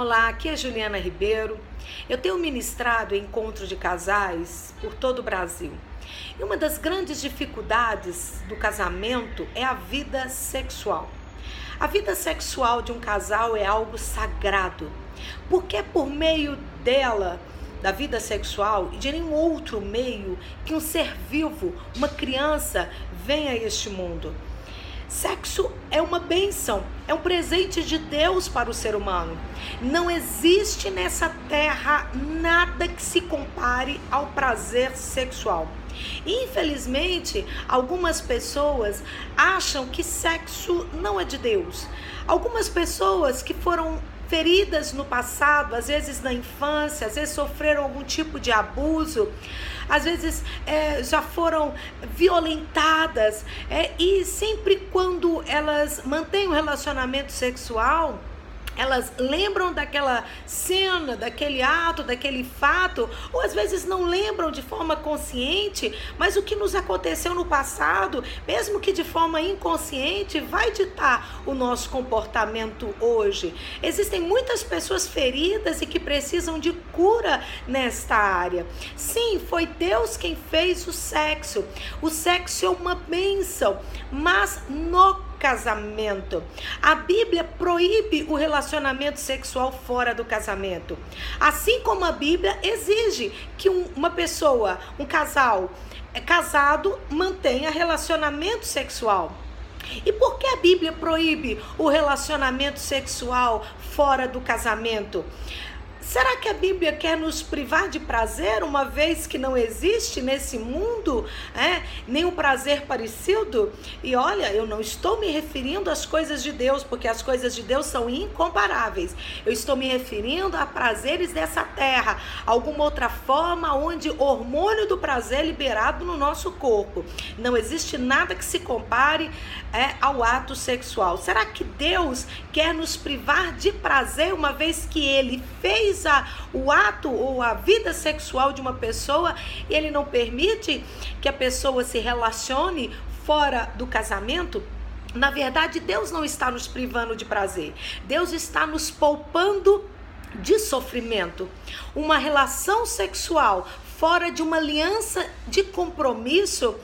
Olá, aqui é Juliana Ribeiro. Eu tenho ministrado encontro de casais por todo o Brasil. E uma das grandes dificuldades do casamento é a vida sexual. A vida sexual de um casal é algo sagrado, porque é por meio dela, da vida sexual, e de nenhum outro meio que um ser vivo, uma criança, venha a este mundo. Sexo é uma bênção, é um presente de Deus para o ser humano. Não existe nessa terra nada que se compare ao prazer sexual. Infelizmente, algumas pessoas acham que sexo não é de Deus. Algumas pessoas que foram feridas no passado, às vezes na infância, às vezes sofreram algum tipo de abuso, às vezes é, já foram violentadas, é, e sempre quando elas mantêm um relacionamento sexual, elas lembram daquela cena, daquele ato, daquele fato, ou às vezes não lembram de forma consciente, mas o que nos aconteceu no passado, mesmo que de forma inconsciente, vai ditar o nosso comportamento hoje. Existem muitas pessoas feridas e que precisam de cura nesta área. Sim, foi Deus quem fez o sexo. O sexo é uma bênção, mas no casamento. A Bíblia proíbe o relacionamento sexual fora do casamento. Assim como a Bíblia exige que um, uma pessoa, um casal é casado, mantenha relacionamento sexual. E por que a Bíblia proíbe o relacionamento sexual fora do casamento? Será que a Bíblia quer nos privar de prazer, uma vez que não existe nesse mundo é, nenhum prazer parecido? E olha, eu não estou me referindo às coisas de Deus, porque as coisas de Deus são incomparáveis. Eu estou me referindo a prazeres dessa terra, alguma outra forma onde o hormônio do prazer é liberado no nosso corpo. Não existe nada que se compare é, ao ato sexual. Será que Deus quer nos privar de prazer, uma vez que Ele fez o ato ou a vida sexual de uma pessoa e ele não permite que a pessoa se relacione fora do casamento, na verdade, Deus não está nos privando de prazer. Deus está nos poupando de sofrimento. Uma relação sexual fora de uma aliança de compromisso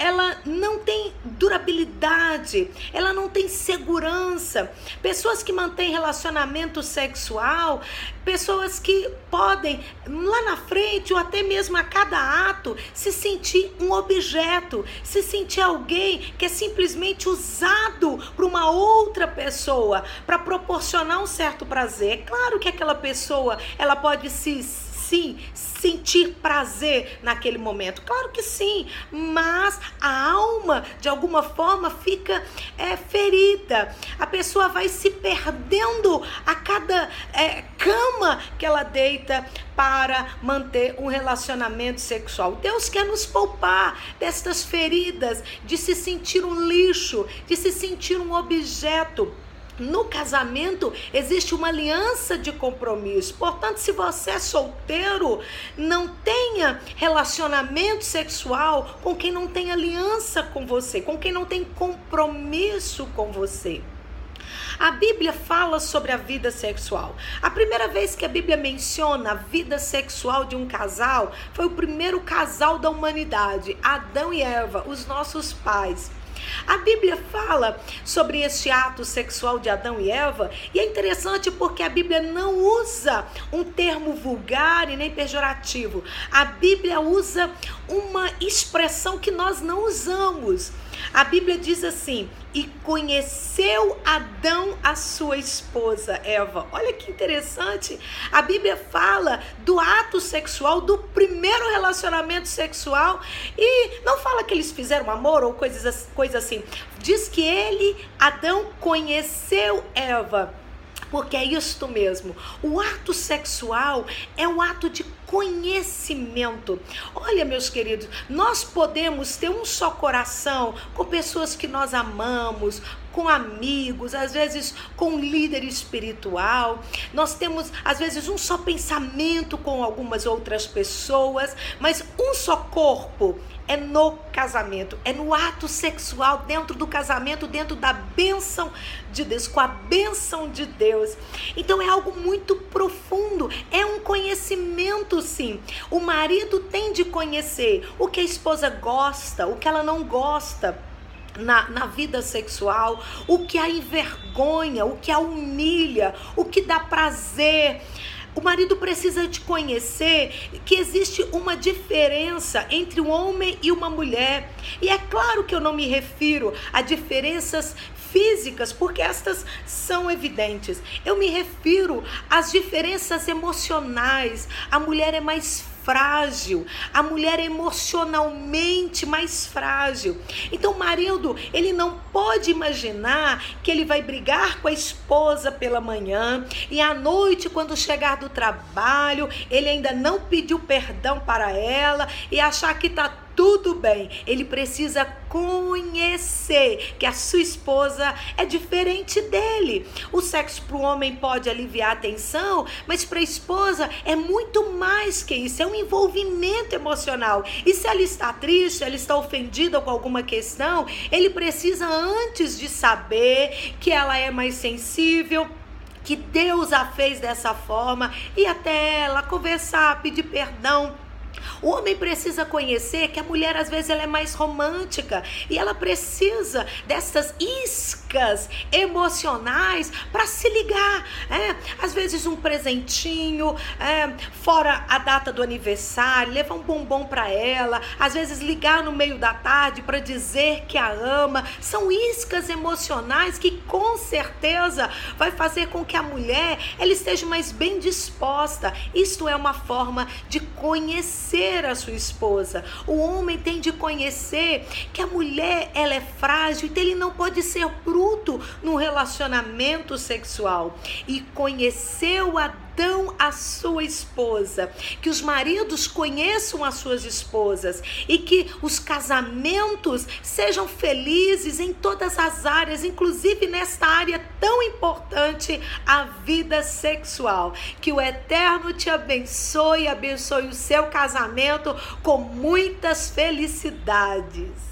ela não tem durabilidade, ela não tem segurança. Pessoas que mantêm relacionamento sexual, pessoas que podem lá na frente ou até mesmo a cada ato se sentir um objeto, se sentir alguém que é simplesmente usado por uma outra pessoa para proporcionar um certo prazer. É claro que aquela pessoa, ela pode se sim sentir prazer naquele momento? Claro que sim, mas a alma de alguma forma fica é, ferida. A pessoa vai se perdendo a cada é, cama que ela deita para manter um relacionamento sexual. Deus quer nos poupar destas feridas, de se sentir um lixo, de se sentir um objeto. No casamento existe uma aliança de compromisso. Portanto, se você é solteiro, não tenha relacionamento sexual com quem não tem aliança com você, com quem não tem compromisso com você. A Bíblia fala sobre a vida sexual. A primeira vez que a Bíblia menciona a vida sexual de um casal foi o primeiro casal da humanidade, Adão e Eva, os nossos pais. A Bíblia fala sobre este ato sexual de Adão e Eva e é interessante porque a Bíblia não usa um termo vulgar e nem pejorativo. A Bíblia usa uma expressão que nós não usamos. A Bíblia diz assim: e conheceu Adão a sua esposa Eva. Olha que interessante. A Bíblia fala do ato sexual, do primeiro relacionamento sexual e não fala que eles fizeram amor ou coisas, coisas assim. Diz que ele, Adão, conheceu Eva. Porque é isto mesmo. O ato sexual é um ato de conhecimento. Olha, meus queridos, nós podemos ter um só coração com pessoas que nós amamos, com amigos, às vezes com um líder espiritual. Nós temos, às vezes, um só pensamento com algumas outras pessoas, mas um só corpo é no casamento, é no ato sexual, dentro do casamento, dentro da bênção de Deus, com a bênção de Deus. Então é algo muito profundo, é um conhecimento sim. O marido tem de conhecer o que a esposa gosta, o que ela não gosta. Na, na, vida sexual, o que a envergonha, o que a humilha, o que dá prazer. O marido precisa de conhecer que existe uma diferença entre um homem e uma mulher. E é claro que eu não me refiro a diferenças físicas, porque estas são evidentes. Eu me refiro às diferenças emocionais. A mulher é mais frágil, a mulher é emocionalmente mais frágil. Então, o marido, ele não pode imaginar que ele vai brigar com a esposa pela manhã e à noite, quando chegar do trabalho, ele ainda não pediu perdão para ela e achar que está tudo bem. Ele precisa conhecer que a sua esposa é diferente dele. O sexo para o homem pode aliviar a tensão, mas para a esposa é muito mais que isso. É um envolvimento emocional. E se ela está triste, ela está ofendida com alguma questão, ele precisa antes de saber que ela é mais sensível que Deus a fez dessa forma e até ela conversar, pedir perdão o homem precisa conhecer que a mulher às vezes ela é mais romântica e ela precisa dessas iscas emocionais para se ligar. É? Às vezes um presentinho, é, fora a data do aniversário, levar um bombom para ela, às vezes ligar no meio da tarde para dizer que a ama. São iscas emocionais que com certeza vai fazer com que a mulher ela esteja mais bem disposta. Isto é uma forma de conhecer a sua esposa. O homem tem de conhecer que a mulher ela é frágil, então ele não pode ser bruto no relacionamento sexual. E conheceu a Adão a sua esposa, que os maridos conheçam as suas esposas e que os casamentos sejam felizes em todas as áreas, inclusive nesta área tão importante, a vida sexual. Que o Eterno te abençoe, abençoe o seu casamento com muitas felicidades.